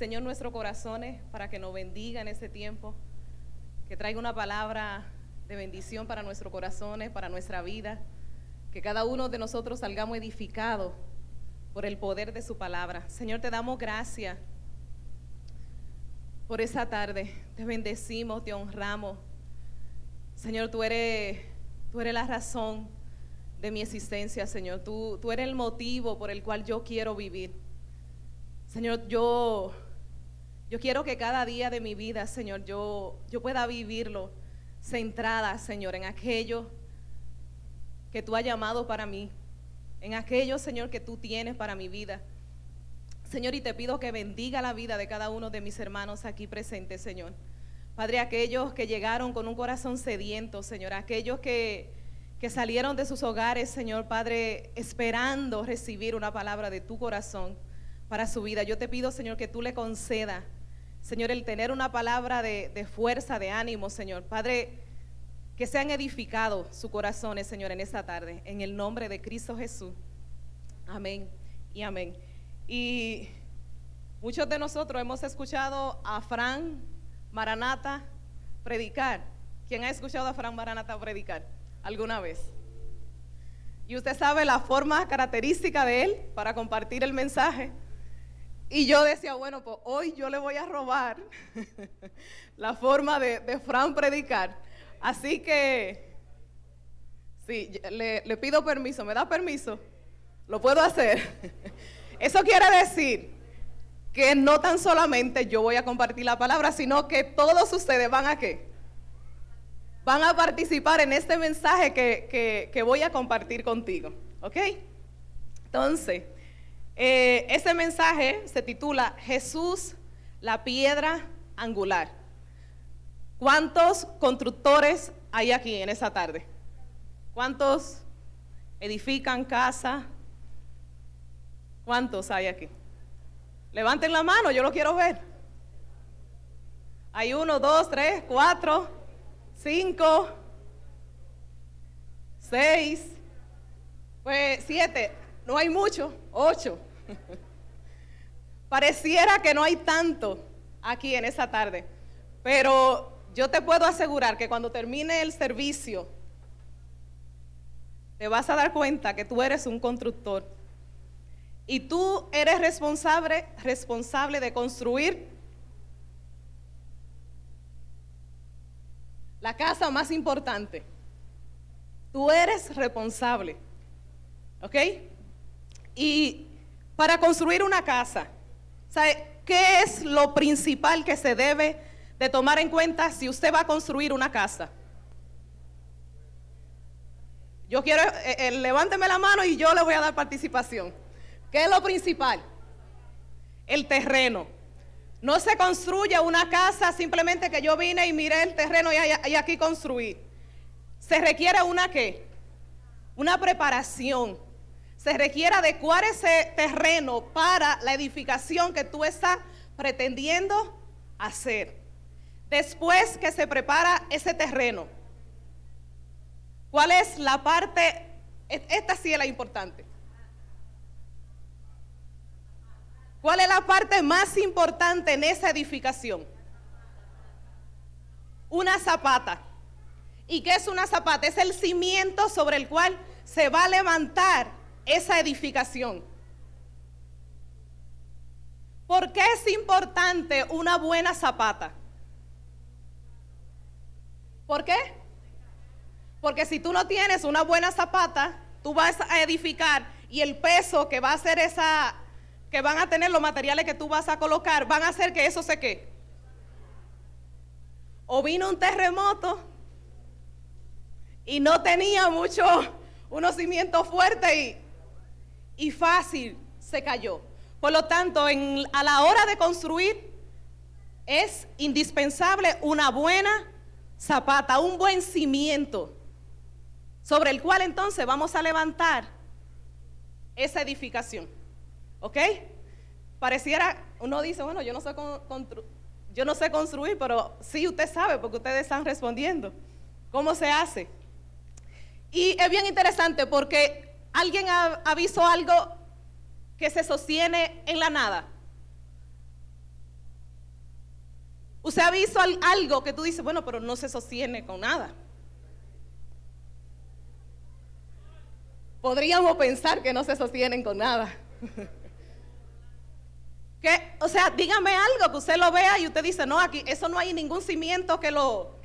Señor, nuestros corazones para que nos bendiga en este tiempo, que traiga una palabra de bendición para nuestros corazones, para nuestra vida, que cada uno de nosotros salgamos edificados por el poder de su palabra. Señor, te damos gracias por esta tarde. Te bendecimos, te honramos. Señor, tú eres, tú eres la razón de mi existencia, Señor. Tú, tú eres el motivo por el cual yo quiero vivir. Señor, yo, yo quiero que cada día de mi vida, Señor, yo, yo pueda vivirlo centrada, Señor, en aquello que tú has llamado para mí, en aquello, Señor, que tú tienes para mi vida. Señor, y te pido que bendiga la vida de cada uno de mis hermanos aquí presentes, Señor. Padre, aquellos que llegaron con un corazón sediento, Señor, aquellos que, que salieron de sus hogares, Señor, Padre, esperando recibir una palabra de tu corazón para su vida. Yo te pido, Señor, que tú le conceda, Señor, el tener una palabra de, fuerza, de ánimo, Señor. Padre, que sean edificados sus corazones, Señor, en esta tarde, en el nombre de Cristo Jesús. Amén y amén. Y muchos de nosotros hemos escuchado a Fran Maranata predicar. ¿Quién ha escuchado a Fran Maranata predicar alguna vez? Y usted sabe la forma característica de él para compartir el mensaje. Y yo decía, bueno, pues hoy yo le voy a robar la forma de, Fran predicar. Así que, sí, le, le pido permiso, ¿me da permiso? ¿Lo puedo hacer? Eso quiere decir que no tan solamente yo voy a compartir la palabra, sino que todos ustedes van a qué? Van a participar en este mensaje que, que, que voy a compartir contigo. ¿Ok? Entonces, eh, ese mensaje se titula Jesús, la piedra angular. ¿Cuántos constructores hay aquí en esa tarde? ¿Cuántos edifican casa? ¿Cuántos hay aquí? Levanten la mano, yo lo quiero ver. Hay uno, dos, tres, cuatro, cinco, seis, pues siete. No hay mucho, ocho. Pareciera que no hay tanto aquí en esa tarde, pero yo te puedo asegurar que cuando termine el servicio, te vas a dar cuenta que tú eres un constructor y tú eres responsable, responsable de construir la casa más importante. Tú eres responsable. ¿Ok? Y para construir una casa. ¿Sabe qué es lo principal que se debe de tomar en cuenta si usted va a construir una casa? Yo quiero, eh, eh, levánteme la mano y yo le voy a dar participación. ¿Qué es lo principal? El terreno. No se construye una casa simplemente que yo vine y miré el terreno y, y aquí construí. Se requiere una qué? Una preparación se requiere adecuar ese terreno para la edificación que tú estás pretendiendo hacer. Después que se prepara ese terreno, ¿cuál es la parte? Esta sí es la importante. ¿Cuál es la parte más importante en esa edificación? Una zapata. ¿Y qué es una zapata? Es el cimiento sobre el cual se va a levantar esa edificación. ¿Por qué es importante una buena zapata? ¿Por qué? Porque si tú no tienes una buena zapata, tú vas a edificar y el peso que va a hacer esa, que van a tener los materiales que tú vas a colocar, van a hacer que eso se quede. O vino un terremoto y no tenía mucho, unos cimientos fuertes y y fácil se cayó. Por lo tanto, a la hora de construir es indispensable una buena zapata, un buen cimiento, sobre el cual entonces vamos a levantar esa edificación. ¿Ok? Pareciera, uno dice, bueno, yo no sé, yo no sé construir, pero sí usted sabe porque ustedes están respondiendo. ¿Cómo se hace? Y es bien interesante porque ¿Alguien ha, visto algo que se sostiene en la nada? Usted ha visto algo que tú dices, bueno, pero no se sostiene con nada. Podríamos pensar que no se sostienen con nada. que, o sea, dígame algo que usted lo vea y usted dice, no, aquí, eso no hay ningún cimiento que lo...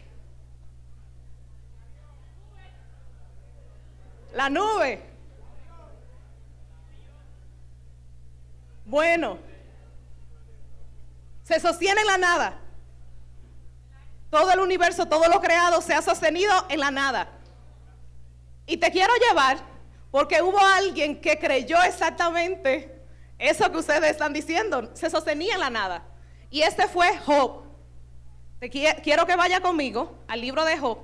La nube. Bueno, se sostiene en la nada. Todo el universo, todo lo creado se ha sostenido en la nada. Y te quiero llevar porque hubo alguien que creyó exactamente eso que ustedes están diciendo. Se sostenía en la nada. Y este fue Job. Te quiero que vaya conmigo al libro de Job,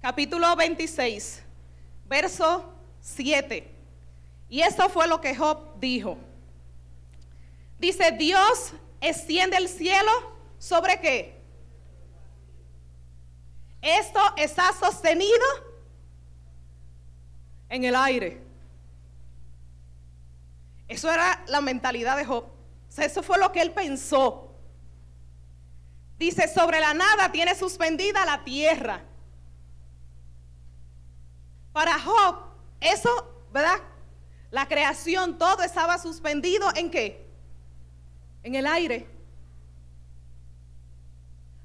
capítulo 26, verso 7. Y esto fue lo que Job dijo. Dice, Dios extiende el cielo sobre qué? Esto está sostenido en el aire. Eso era la mentalidad de Job. eso fue lo que él pensó. Dice, sobre la nada tiene suspendida la tierra. Para Job, eso, ¿verdad? La creación, todo estaba suspendido en qué? En el aire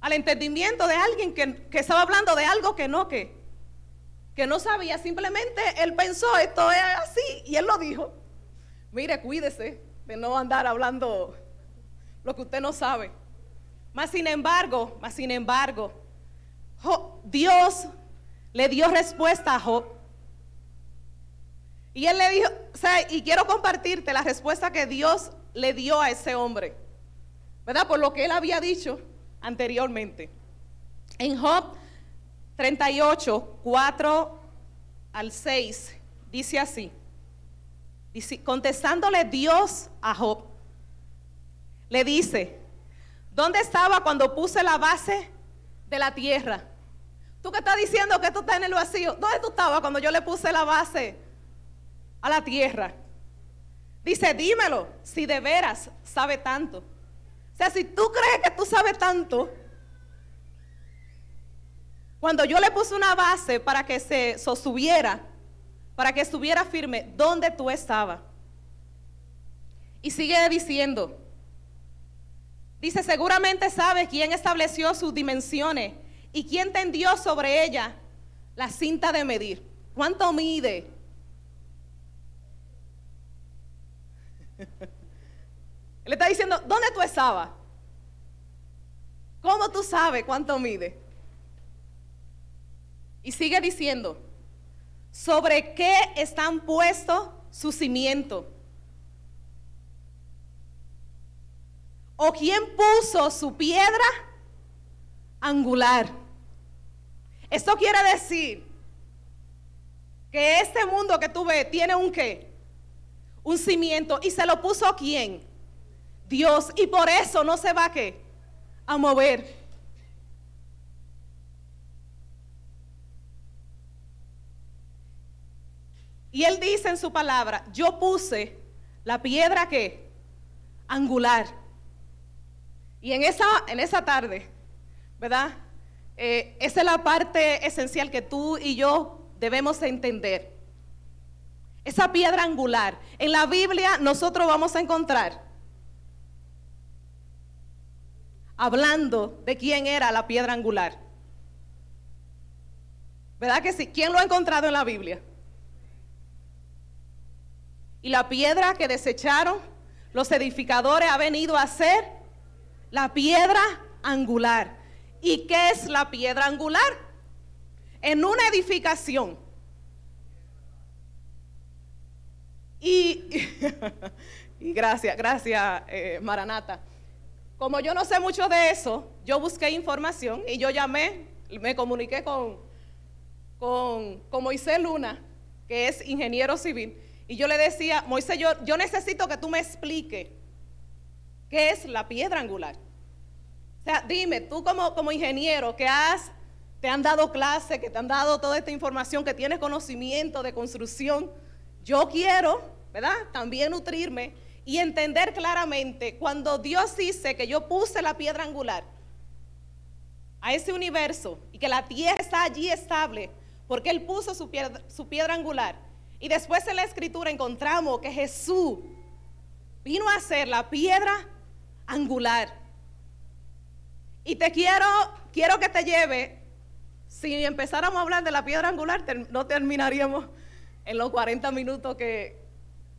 al entendimiento de alguien que, estaba hablando de algo que no, que, que no sabía. Simplemente él pensó, esto es así, y él lo dijo. Mire, cuídese de no andar hablando lo que usted no sabe. Más sin embargo, más sin embargo, Dios le dio respuesta a Job. Y él le dijo, o sea, y quiero compartirte la respuesta que Dios le dio a ese hombre, ¿verdad? Por lo que él había dicho anteriormente. En Job 38, 4 al 6, dice así, contestándole Dios a Job, le dice, ¿dónde estaba cuando puse la base de la tierra? Tú que estás diciendo que tú estás en el vacío, ¿dónde tú estabas cuando yo le puse la base a la tierra? Dice, dímelo, si de veras sabe tanto. O sea, si tú crees que tú sabes tanto, cuando yo le puse una base para que se sostuviera, para que estuviera firme, ¿dónde tú estabas? Y sigue diciendo, dice, seguramente sabes quién estableció sus dimensiones y quién tendió sobre ella la cinta de medir. ¿Cuánto mide? Él está diciendo, ¿dónde tú estabas? ¿Cómo tú sabes cuánto mide? Y sigue diciendo, ¿sobre qué están puestos su cimiento? ¿O quién puso su piedra angular? Esto quiere decir que este mundo que tú ves tiene un qué? Un cimiento. ¿Y se lo puso quién? Dios. Y por eso no se va a qué? A mover. Y él dice en su palabra, yo puse la piedra que angular. Y en esa, en esa tarde, ¿verdad? Eh, esa es la parte esencial que tú y yo debemos entender. Esa piedra angular. En la Biblia nosotros vamos a encontrar hablando de quién era la piedra angular. ¿Verdad que sí? ¿Quién lo ha encontrado en la Biblia? Y la piedra que desecharon los edificadores ha venido a ser la piedra angular. ¿Y qué es la piedra angular? En una edificación. Y, gracias, gracias, eh, Maranata. Como yo no sé mucho de eso, yo busqué información y yo llamé, me comuniqué con, con, Moisés Luna, que es ingeniero civil, y yo le decía, Moisés, yo, yo necesito que tú me expliques qué es la piedra angular. O sea, dime, tú como, como ingeniero que has, te han dado clase, que te han dado toda esta información, que tienes conocimiento de construcción, yo quiero, ¿verdad? También nutrirme y entender claramente, cuando Dios dice que yo puse la piedra angular, a ese universo y que la tierra está allí estable, porque Él puso su piedra, su piedra angular. Y después en la escritura encontramos que Jesús vino a ser la piedra angular. Y te quiero, quiero que te lleve, si empezáramos a hablar de la piedra angular, no terminaríamos en los 40 minutos que,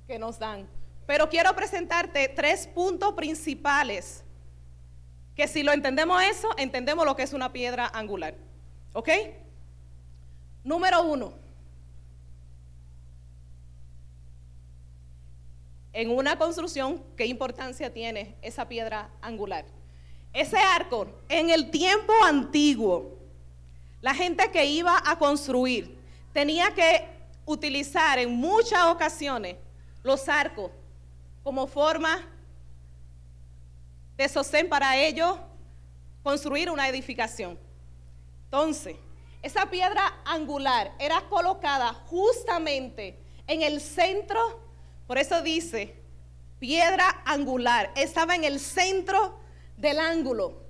que nos dan. Pero quiero presentarte tres puntos principales que si lo entendemos eso, entendemos lo que es una piedra angular. ¿Ok? Número uno. En una construcción, ¿qué importancia tiene esa piedra angular? Ese arco, en el tiempo antiguo, la gente que iba a construir tenía que utilizar en muchas ocasiones los arcos como forma de sostén para ellos construir una edificación. Entonces, esa piedra angular era colocada justamente en el centro, por eso dice, piedra angular, estaba en el centro del ángulo.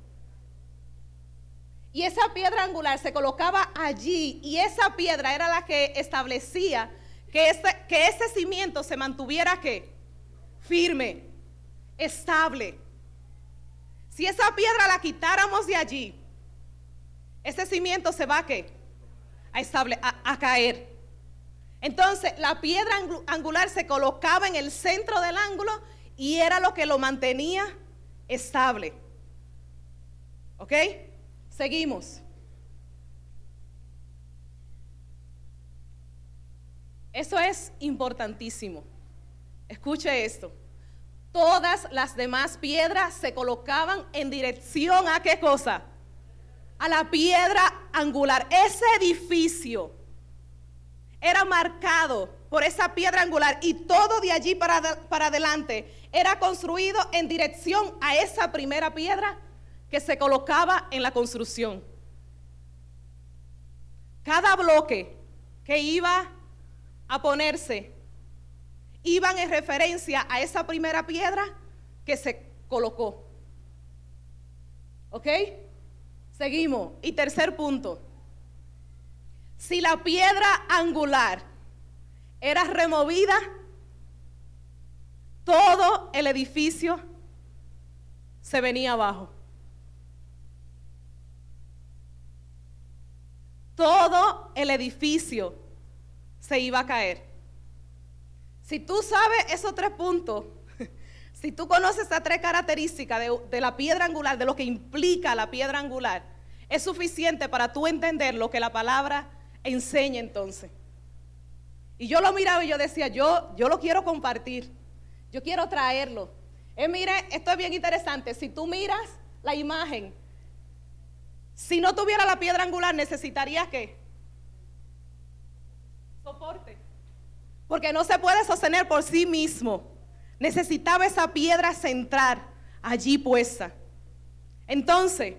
Y esa piedra angular se colocaba allí y esa piedra era la que establecía que ese, que ese cimiento se mantuviera ¿qué? firme, estable. Si esa piedra la quitáramos de allí, ese cimiento se va ¿qué? a, estable, a, caer. Entonces, la piedra angular se colocaba en el centro del ángulo y era lo que lo mantenía estable. ¿Ok? Seguimos. Eso es importantísimo. Escuche esto todas las demás piedras se colocaban en dirección a qué cosa? A la piedra angular. Ese edificio era marcado por esa piedra angular y todo de allí para, para adelante era construido en dirección a esa primera piedra que se colocaba en la construcción. Cada bloque que iba a ponerse iban en referencia a esa primera piedra que se colocó. ¿Ok? Seguimos. Y tercer punto. Si la piedra angular era removida, todo el edificio se venía abajo. Todo el edificio se iba a caer. Si tú sabes esos tres puntos, si tú conoces esas tres características de, la piedra angular, de lo que implica la piedra angular, es suficiente para tú entender lo que la palabra enseña entonces. Y yo lo miraba y yo decía, yo, yo lo quiero compartir, yo quiero traerlo. Eh, mire, esto es bien interesante. Si tú miras la imagen, si no tuviera la piedra angular, necesitaría qué? Soporte porque no se puede sostener por sí mismo. Necesitaba esa piedra central allí puesta. Entonces,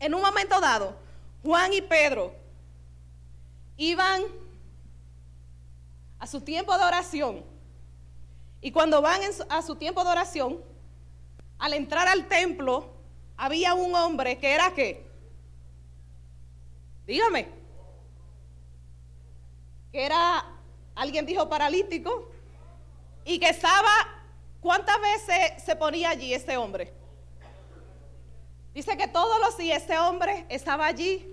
en un momento dado, Juan y Pedro iban a su tiempo de oración. Y cuando van a su tiempo de oración, al entrar al templo, había un hombre que era qué? Dígame. Que era alguien dijo paralítico, y que estaba, ¿cuántas veces se ponía allí ese hombre? Dice que todos los días ese hombre estaba allí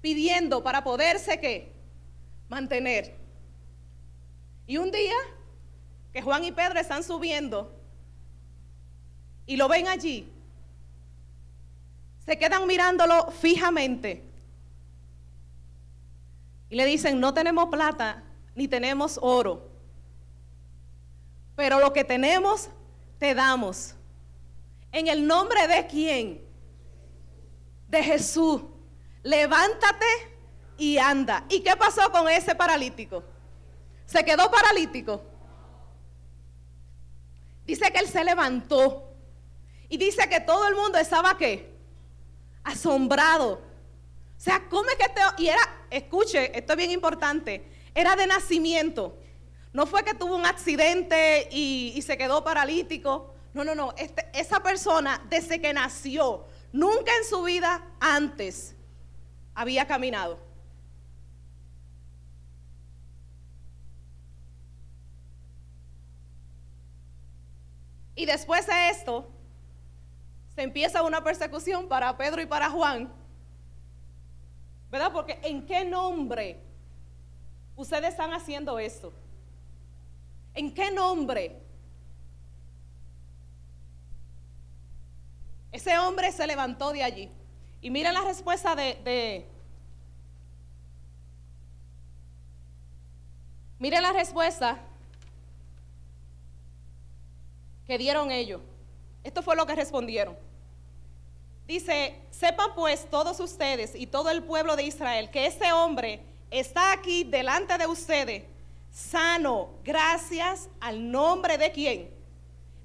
pidiendo para poderse ¿qué? mantener. Y un día que Juan y Pedro están subiendo y lo ven allí, se quedan mirándolo fijamente y le dicen, no tenemos plata ni tenemos oro. Pero lo que tenemos, te damos. En el nombre de quién? De Jesús. Levántate y anda. ¿Y qué pasó con ese paralítico? Se quedó paralítico. Dice que él se levantó. Y dice que todo el mundo estaba qué? Asombrado. O sea, ¿cómo es que te... Y era, escuche, esto es bien importante era de nacimiento. No fue que tuvo un accidente y, se quedó paralítico. No, no, no. Este, esa persona, desde que nació, nunca en su vida antes había caminado. Y después de esto, se empieza una persecución para Pedro y para Juan. ¿Verdad? Porque ¿en qué nombre ustedes están haciendo esto? ¿En qué nombre? Ese hombre se levantó de allí. Y miren la respuesta de, miren la respuesta que dieron ellos. Esto fue lo que respondieron. Dice, sepan pues todos ustedes y todo el pueblo de Israel que este hombre está aquí delante de ustedes, sano, gracias al nombre de quién?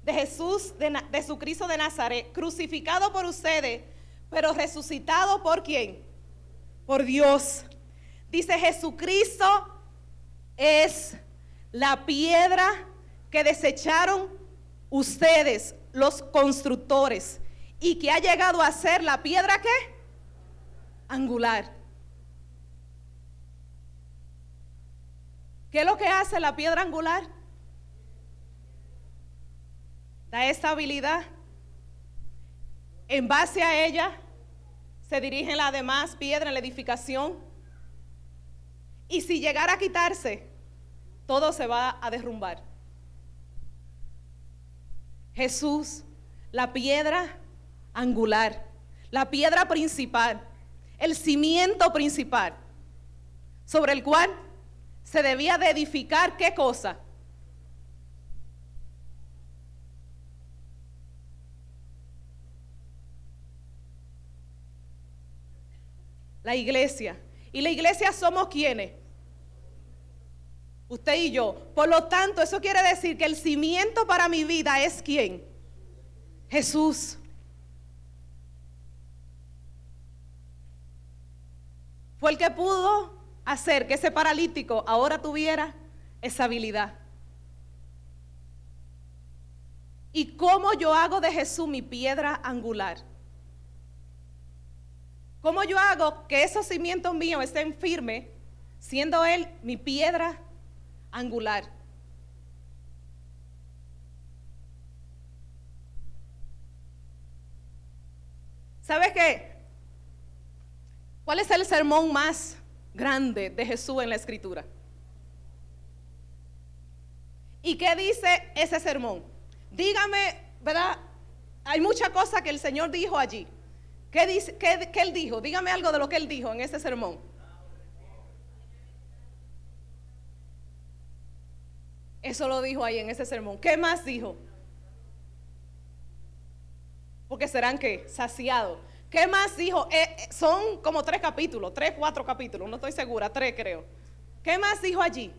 De Jesús, de, de su Cristo de Nazaret, crucificado por ustedes, pero resucitado por quién? Por Dios. Dice, Jesucristo es la piedra que desecharon ustedes, los constructores, y que ha llegado a ser la piedra que angular. ¿Qué es lo que hace la piedra angular? Da estabilidad. En base a ella se dirigen las demás piedras en la edificación. Y si llegara a quitarse, todo se va a derrumbar. Jesús, la piedra angular, la piedra principal, el cimiento principal, sobre el cual se debía de edificar qué cosa? La iglesia. ¿Y la iglesia somos quienes? Usted y yo. Por lo tanto, eso quiere decir que el cimiento para mi vida es quién? Jesús. Fue el que pudo hacer que ese paralítico ahora tuviera esa habilidad. ¿Y cómo yo hago de Jesús mi piedra angular? ¿Cómo yo hago que esos cimientos míos estén firmes, siendo Él mi piedra angular. ¿Sabes qué? ¿Cuál es el sermón más grande de Jesús en la escritura? ¿Y qué dice ese sermón? Dígame, ¿verdad? Hay mucha cosa que el Señor dijo allí. ¿Qué, dice, qué, qué él dijo? Dígame algo de lo que él dijo en ese sermón. Eso lo dijo ahí en ese sermón. ¿Qué más dijo? Porque serán que saciados. ¿Qué más dijo? Eh, eh, son como tres capítulos, tres, cuatro capítulos, no estoy segura, tres creo. ¿Qué más dijo allí?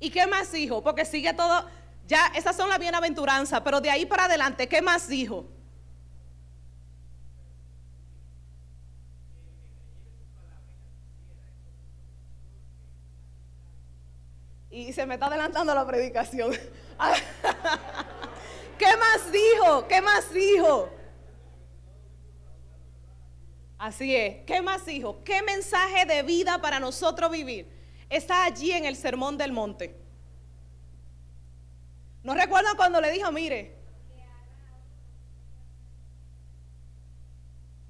¿Y qué más dijo? Porque sigue todo, ya esas son las bienaventuranzas, pero de ahí para adelante, ¿qué más dijo? Y se me está adelantando la predicación. ¿Qué más dijo? ¿Qué más dijo? Así es. ¿Qué más dijo? ¿Qué mensaje de vida para nosotros vivir está allí en el Sermón del Monte? ¿No recuerdan cuando le dijo, mire,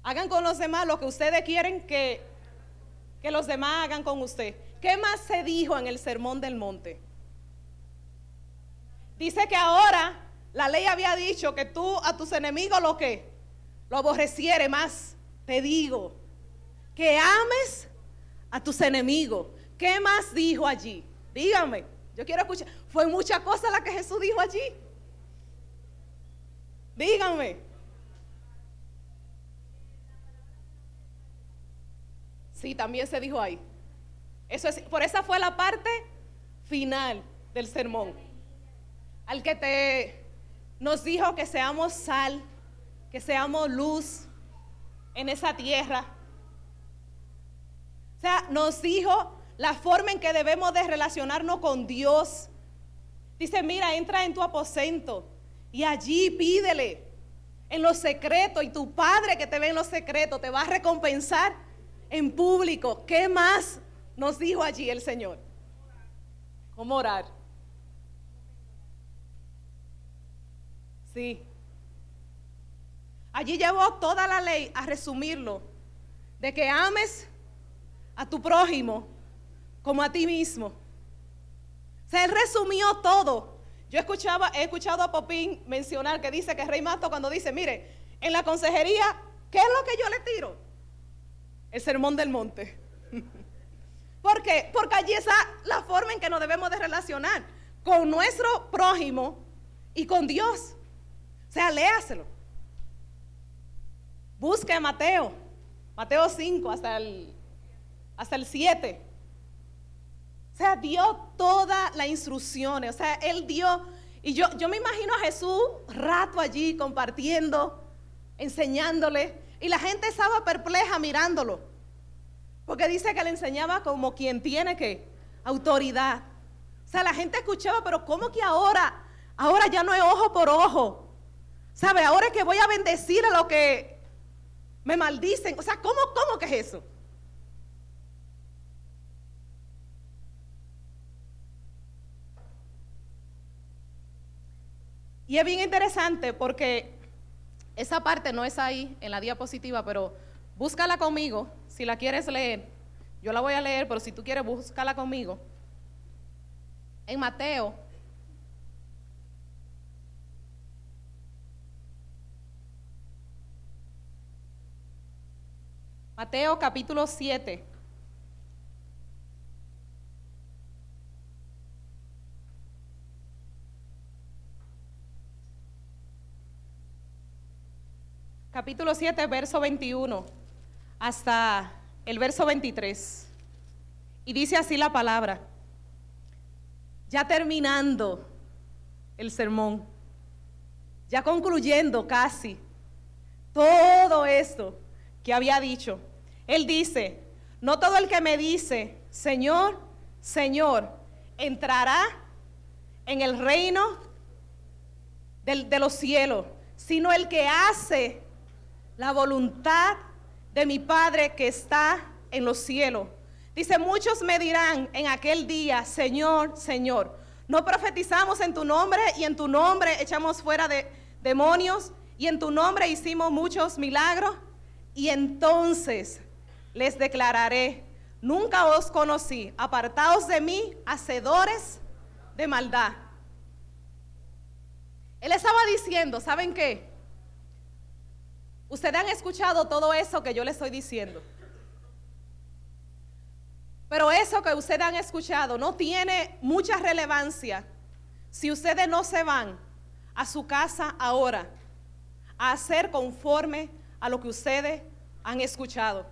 hagan con los demás lo que ustedes quieren que, que los demás hagan con usted? ¿Qué más se dijo en el Sermón del Monte? Dice que ahora la ley había dicho que tú a tus enemigos lo que lo aborreciere más. Te digo que ames a tus enemigos. ¿Qué más dijo allí? Dígame, yo quiero escuchar. Fue mucha cosa la que Jesús dijo allí. Dígame. Sí, también se dijo ahí. Eso es, por esa fue la parte final del sermón. Al que te nos dijo que seamos sal, que seamos luz en esa tierra. O sea, nos dijo la forma en que debemos de relacionarnos con Dios. Dice, mira, entra en tu aposento y allí pídele en los secretos y tu Padre que te ve en los secretos te va a recompensar en público. ¿Qué más nos dijo allí el Señor? ¿Cómo orar? Sí. Allí llevó toda la ley a resumirlo, de que ames a tu prójimo como a ti mismo. O sea, él resumió todo. Yo escuchaba, he escuchado a Popín mencionar que dice que Rey Mato cuando dice, mire, en la consejería, ¿qué es lo que yo le tiro? El sermón del monte. ¿Por qué? Porque allí está la forma en que nos debemos de relacionar con nuestro prójimo y con Dios. O sea, léaselo. Busque a Mateo, Mateo 5 hasta el, hasta el 7. O sea, dio toda la instrucciones. O sea, él dio. Y yo, yo me imagino a Jesús rato allí compartiendo, enseñándole. Y la gente estaba perpleja mirándolo. Porque dice que le enseñaba como quien tiene que autoridad. O sea, la gente escuchaba, pero ¿cómo que ahora? Ahora ya no es ojo por ojo. ¿Sabe? Ahora es que voy a bendecir a lo que me maldicen. O sea, ¿cómo, cómo que es eso? Y es bien interesante porque esa parte no es ahí en la diapositiva, pero búscala conmigo si la quieres leer. Yo la voy a leer, pero si tú quieres, búscala conmigo. En Mateo. Mateo capítulo 7. capítulo 7, verso 21 hasta el verso 23. Y dice así la palabra, ya terminando el sermón, ya concluyendo casi todo esto que había dicho. Él dice, no todo el que me dice, Señor, Señor, entrará en el reino de los cielos, sino el que hace la voluntad de mi Padre que está en los cielos. Dice, muchos me dirán en aquel día, Señor, Señor, no profetizamos en tu nombre y en tu nombre echamos fuera de demonios y en tu nombre hicimos muchos milagros. Y entonces les declararé, nunca os conocí, apartaos de mí, hacedores de maldad. Él estaba diciendo, ¿saben qué? Ustedes han escuchado todo eso que yo les estoy diciendo. Pero eso que ustedes han escuchado no tiene mucha relevancia si ustedes no se van a su casa ahora a hacer conforme a lo que ustedes han escuchado.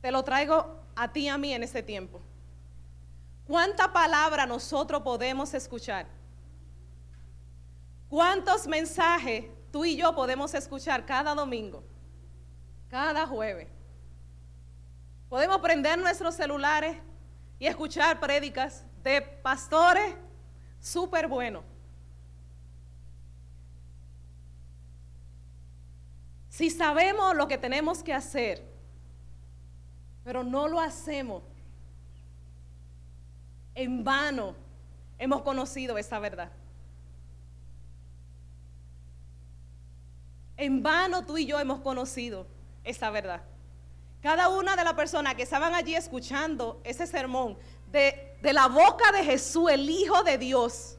Te lo traigo a ti y a mí en este tiempo. ¿Cuánta palabra nosotros podemos escuchar? ¿Cuántos mensajes tú y yo podemos escuchar cada domingo? Cada jueves. Podemos prender nuestros celulares y escuchar prédicas de pastores súper buenos. Si sabemos lo que tenemos que hacer, pero no lo hacemos, en vano hemos conocido esa verdad. En vano tú y yo hemos conocido esa verdad. Cada una de las personas que estaban allí escuchando ese sermón de, de, la boca de Jesús, el Hijo de Dios,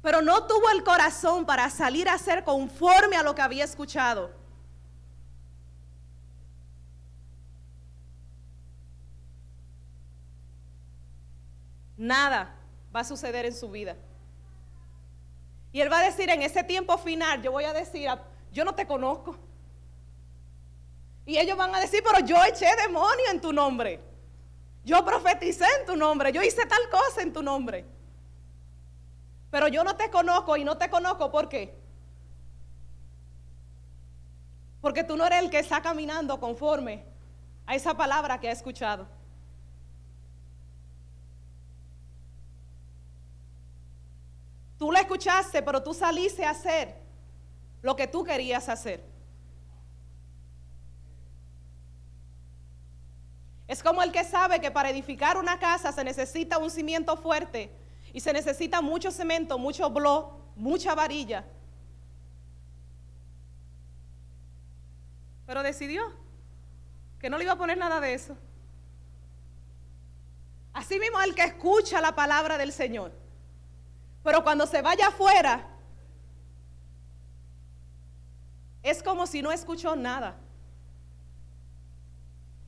pero no tuvo el corazón para salir a ser conforme a lo que había escuchado nada va a suceder en su vida. Y él va a decir en ese tiempo final, yo voy a decir, yo no te conozco. Y ellos van a decir, pero yo eché demonio en tu nombre. Yo profeticé en tu nombre. Yo hice tal cosa en tu nombre. Pero yo no te conozco y no te conozco ¿por qué? Porque tú no eres el que está caminando conforme a esa palabra que ha escuchado. Tú la escuchaste, pero tú saliste a hacer lo que tú querías hacer. Es como el que sabe que para edificar una casa se necesita un cimiento fuerte y se necesita mucho cemento, mucho blo, mucha varilla. Pero decidió que no le iba a poner nada de eso. Así mismo el que escucha la palabra del Señor. Pero cuando se vaya afuera, es como si no escuchó nada.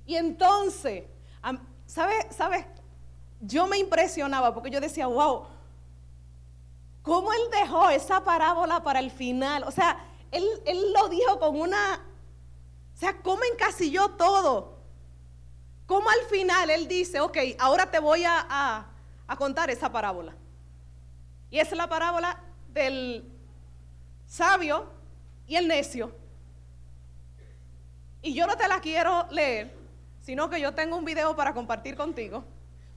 Y entonces, ¿sabes? ¿Sabe? Yo me impresionaba porque yo decía, wow, ¿cómo él dejó esa parábola para el final? O sea, él, él lo dijo con una, o sea, ¿cómo encasilló todo? ¿Cómo al final él dice, ok, ahora te voy a, a contar esa parábola? Y es la parábola del sabio y el necio. Y yo no te la quiero leer, sino que yo tengo un video para compartir contigo.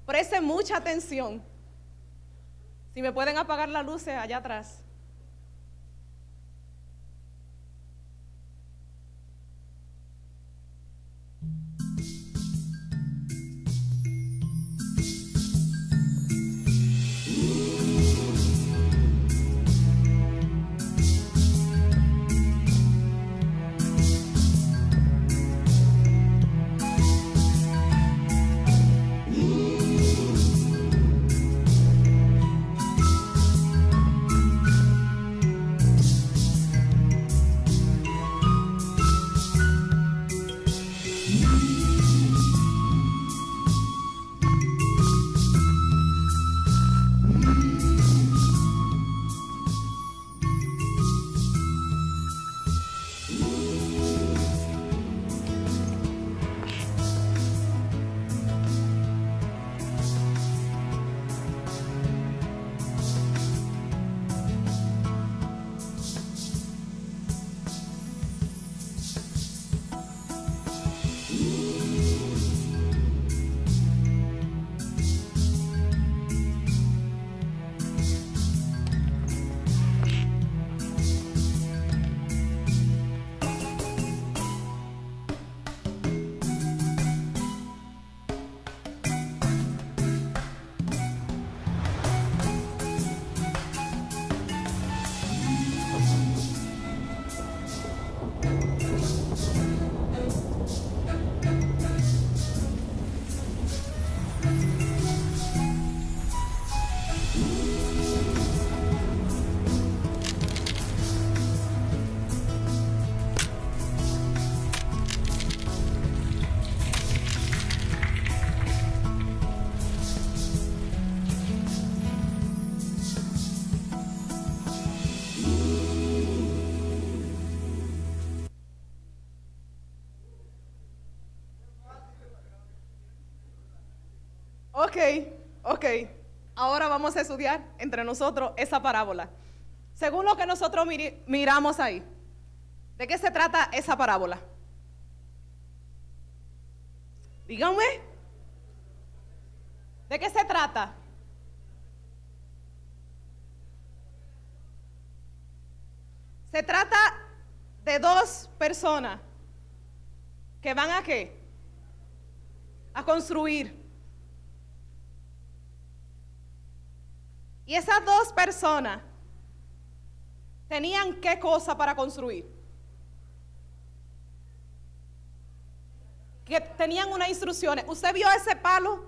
Preste mucha atención. Si me pueden apagar las luces allá atrás. Ok, ok. Ahora vamos a estudiar entre nosotros esa parábola. Según lo que nosotros miramos ahí, ¿de qué se trata esa parábola? Díganme. ¿De qué se trata? Se trata de dos personas que van a qué? A construir. Y esas dos personas tenían qué cosa para construir. Que tenían unas instrucciones. ¿Usted vio ese palo?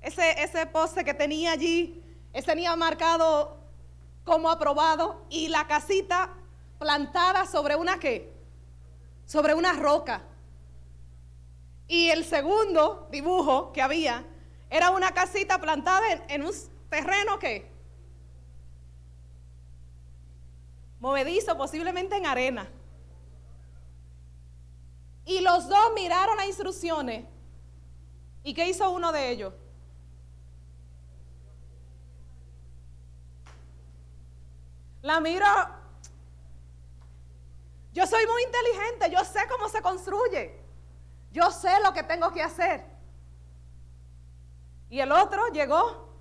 Ese, ese poste que tenía allí. Ese tenía marcado como aprobado. Y la casita plantada sobre una qué? Sobre una roca. Y el segundo dibujo que había era una casita plantada en, en un terreno que movedizo, posiblemente en arena. Y los dos miraron las instrucciones. ¿Y qué hizo uno de ellos? La miro. Yo soy muy inteligente, yo sé cómo se construye. Yo sé lo que tengo que hacer. Y el otro llegó,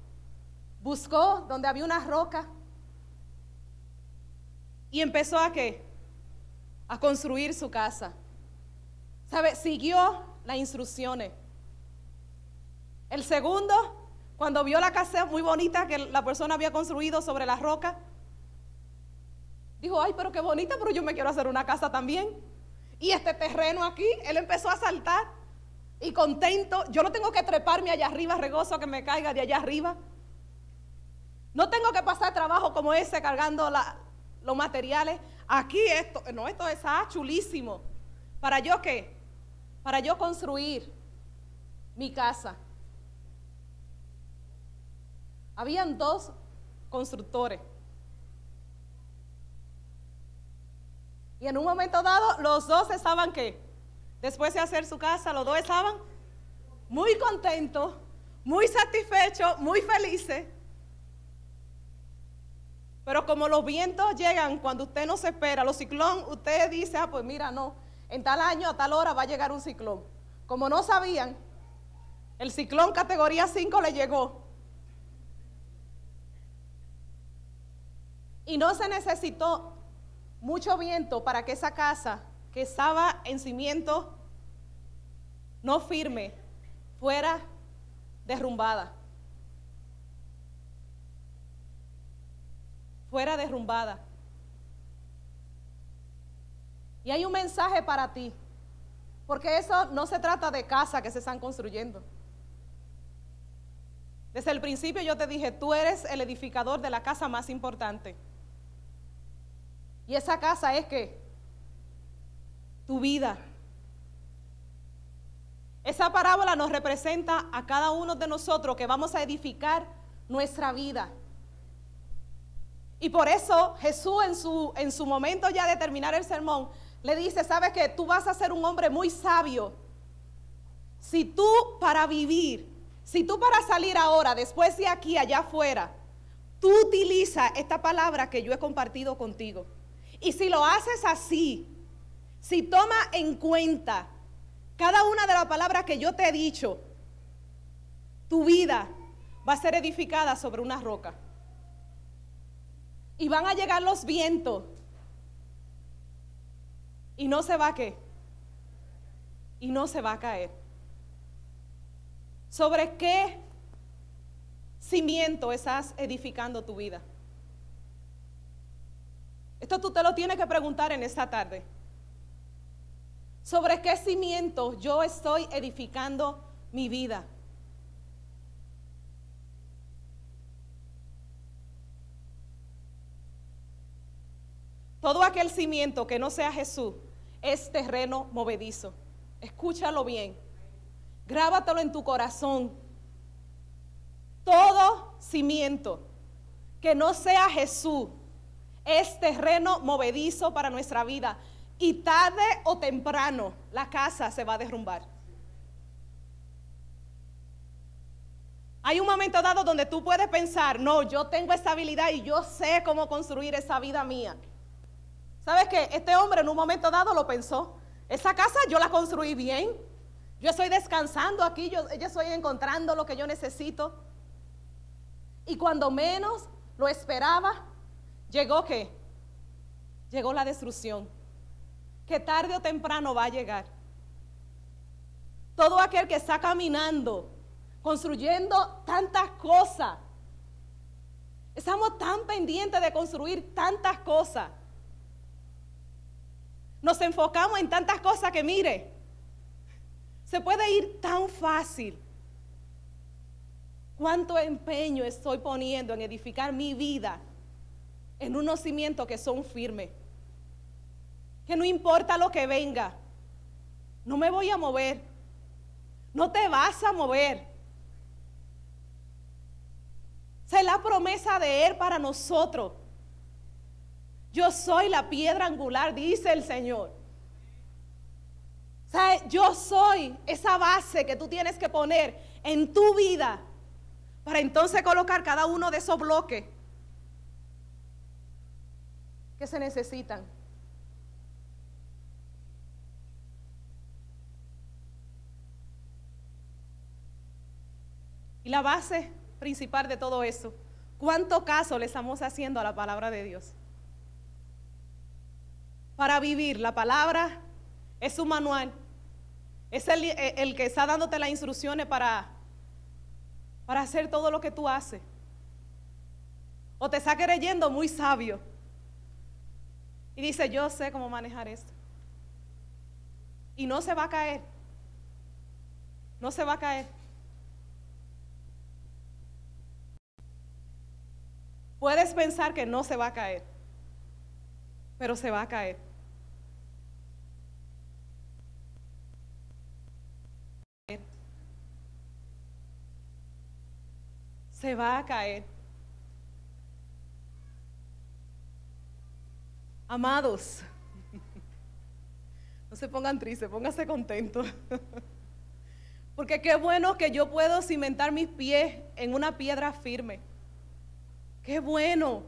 buscó donde había una roca y empezó a qué? A construir su casa. ¿Sabe? Siguió las instrucciones. El segundo, cuando vio la casa muy bonita que la persona había construido sobre la roca, dijo, ay, pero qué bonita, pero yo me quiero hacer una casa también. Y este terreno aquí, él empezó a saltar y contento. Yo no tengo que treparme allá arriba, regozo que me caiga de allá arriba. No tengo que pasar trabajo como ese cargando los materiales. Aquí esto, no, esto está chulísimo. ¿Para yo qué? Para yo construir mi casa. Habían dos constructores. Y en un momento dado, los dos estaban qué? Después de hacer su casa, los dos estaban muy contentos, muy satisfechos, muy felices. Pero como los vientos llegan cuando usted no se espera, los ciclones, usted dice, ah, pues mira, no, en tal año, a tal hora va a llegar un ciclón. Como no sabían, el ciclón categoría 5 le llegó. Y no se necesitó mucho viento para que esa casa que estaba en cimiento no firme fuera derrumbada. Fuera derrumbada. Y hay un mensaje para ti, porque eso no se trata de casa que se están construyendo. Desde el principio yo te dije, tú eres el edificador de la casa más importante. Y esa casa es que tu vida. Esa parábola nos representa a cada uno de nosotros que vamos a edificar nuestra vida. Y por eso Jesús en su, en su momento ya de terminar el sermón le dice, sabes que tú vas a ser un hombre muy sabio. Si tú para vivir, si tú para salir ahora, después de aquí, allá afuera, tú utilizas esta palabra que yo he compartido contigo. Y si lo haces así, si toma en cuenta cada una de las palabras que yo te he dicho, tu vida va a ser edificada sobre una roca. Y van a llegar los vientos. Y no se va a qué. Y no se va a caer. ¿Sobre qué cimiento estás edificando tu vida? Esto tú te lo tienes que preguntar en esta tarde. ¿Sobre qué cimiento yo estoy edificando mi vida? Todo aquel cimiento que no sea Jesús es terreno movedizo. Escúchalo bien. Grábatelo en tu corazón. Todo cimiento que no sea Jesús es terreno movedizo para nuestra vida. Y tarde o temprano la casa se va a derrumbar. Hay un momento dado donde tú puedes pensar, no, yo tengo estabilidad y yo sé cómo construir esa vida mía. ¿Sabes qué? Este hombre en un momento dado lo pensó. Esa casa yo la construí bien. Yo estoy descansando aquí, yo, estoy encontrando lo que yo necesito. Y cuando menos lo esperaba, llegó qué? Llegó la destrucción. Que tarde o temprano va a llegar. Todo aquel que está caminando, construyendo tantas cosas. Estamos tan pendientes de construir tantas cosas. Nos enfocamos en tantas cosas que mire, se puede ir tan fácil. ¿Cuánto empeño estoy poniendo en edificar mi vida en unos cimientos que son firmes? Que no importa lo que venga, no me voy a mover. No te vas a mover. es la promesa de Él para nosotros. Yo soy la piedra angular, dice el Señor. ¿Sabe? Yo soy esa base que tú tienes que poner en tu vida para entonces colocar cada uno de esos bloques que se necesitan. Y la base principal de todo eso, ¿cuánto caso le estamos haciendo a la palabra de Dios? Para vivir, la palabra es un manual, es el, el que está dándote las instrucciones para, para hacer todo lo que tú haces. O te está creyendo muy sabio. Y dice, yo sé cómo manejar esto. Y no se va a caer. No se va a caer. Puedes pensar que no se va a caer, pero se va a caer. Se va a caer. Amados, no se pongan tristes, pónganse contentos. Porque qué bueno que yo puedo cimentar mis pies en una piedra firme. Qué bueno.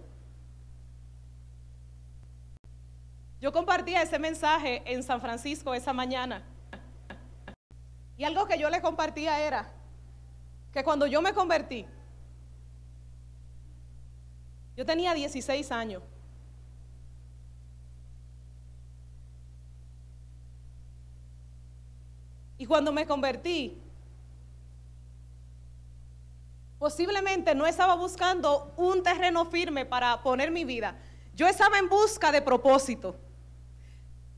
Yo compartía ese mensaje en San Francisco esa mañana. Y algo que yo les compartía era que cuando yo me convertí, yo tenía 16 años. Y cuando me convertí, posiblemente no estaba buscando un terreno firme para poner mi vida. Yo estaba en busca de propósito.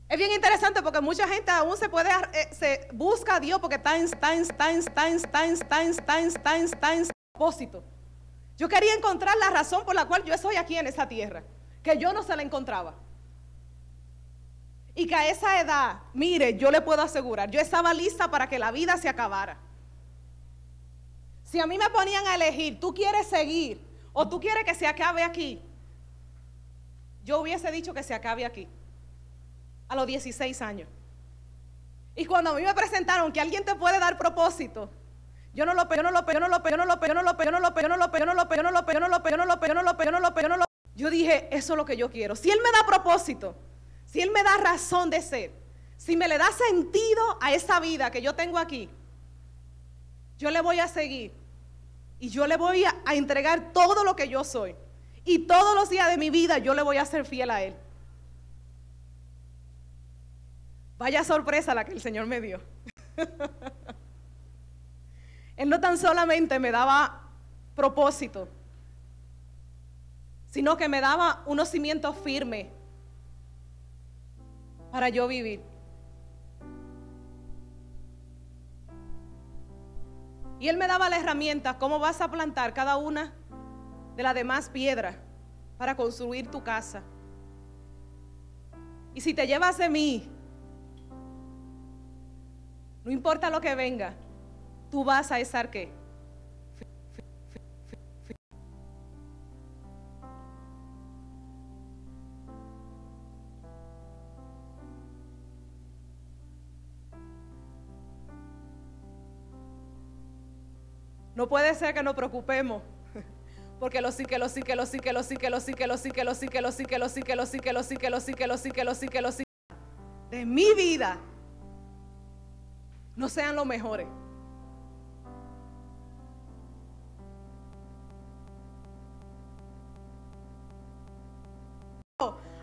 Es bien interesante porque mucha gente aún se puede, eh, se busca a Dios porque está en, está en, está en, está en, está en, está en, está en, está en propósito. Yo quería encontrar la razón por la cual yo estoy aquí en esa tierra, que yo no se la encontraba. Y que a esa edad, mire, yo le puedo asegurar, yo estaba lista para que la vida se acabara. Si a mí me ponían a elegir, tú quieres seguir o tú quieres que se acabe aquí, yo hubiese dicho que se acabe aquí, a los 16 años. Y cuando a mí me presentaron que alguien te puede dar propósito, yo no lo yo no lo yo no lo yo no lo yo no lo yo no lo yo no lo yo no lo yo no lo yo no lo yo no lo yo no lo yo no lo yo no lo yo dije, eso es lo que yo quiero. Si él me da propósito, si Él me da razón de ser, si me le da sentido a esa vida que yo tengo aquí, yo le voy a seguir y yo le voy a, entregar todo lo que yo soy. Y todos los días de mi vida yo le voy a ser fiel a Él. Vaya sorpresa la que el Señor me dio. Él no tan solamente me daba propósito, sino que me daba unos cimientos firmes para yo vivir. Y él me daba la herramienta, cómo vas a plantar cada una de las demás piedras para construir tu casa. Y si te llevas de mí, no importa lo que venga, tú vas a estar qué? No puede ser que nos preocupemos. Porque lo sí, que lo sí, que lo sí, que lo sí, que lo sí, que lo sí, que lo sí, que lo sí, que lo sí, que lo sí, que lo sí, que lo sí, que lo sí, que lo sí, que lo sí, de mi vida no sean los mejores.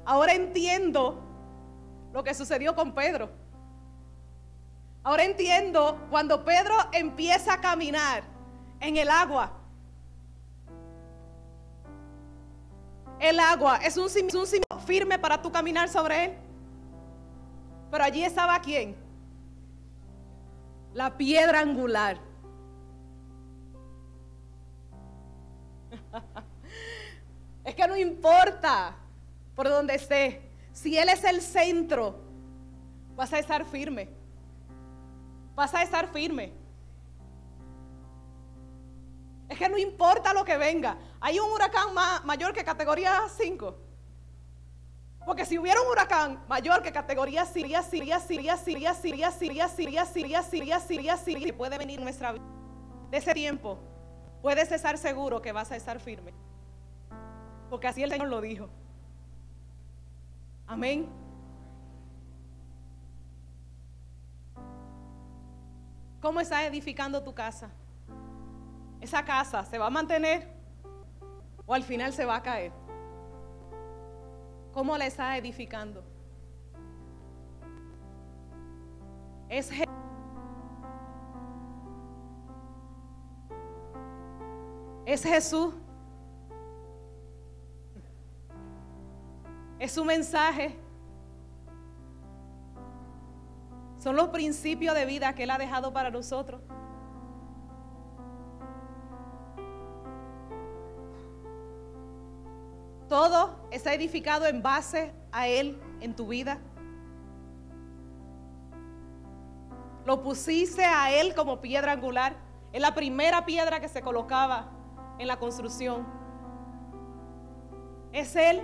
Ahora entiendo lo que sucedió con Pedro. Ahora entiendo cuando Pedro empieza a caminar en el agua. El agua es un cimiento firme para tu caminar sobre él. Pero allí estaba quién? La piedra angular. es que no importa por donde esté. Si Él es el centro, vas a estar firme. Vas a estar firme. Es que no importa lo que venga. Hay un huracán mayor que categoría 5. Porque si hubiera un huracán mayor que categoría Siria, Siria, Siria, Siria, Siria, Siria, Siria, Siria, Siria, Siria, Siria, puede venir nuestra vida. De ese tiempo, puedes estar seguro que vas a estar firme. Porque así el Señor lo dijo. Amén. ¿Cómo está edificando tu casa? esa casa se va a mantener o al final se va a caer. ¿Cómo la está edificando? Es Es Jesús. Es su mensaje. Son los principios de vida que Él ha dejado para nosotros. Todo está edificado en base a Él en tu vida. Lo pusiste a Él como piedra angular. Es la primera piedra que se colocaba en la construcción. Es Él.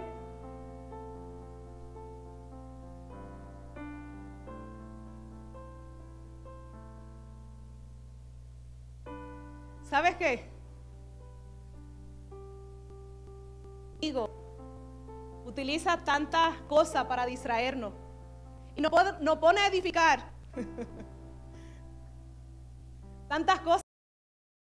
¿Sabes qué? Digo, utiliza tantas cosas para distraernos y no, no pone a edificar tantas cosas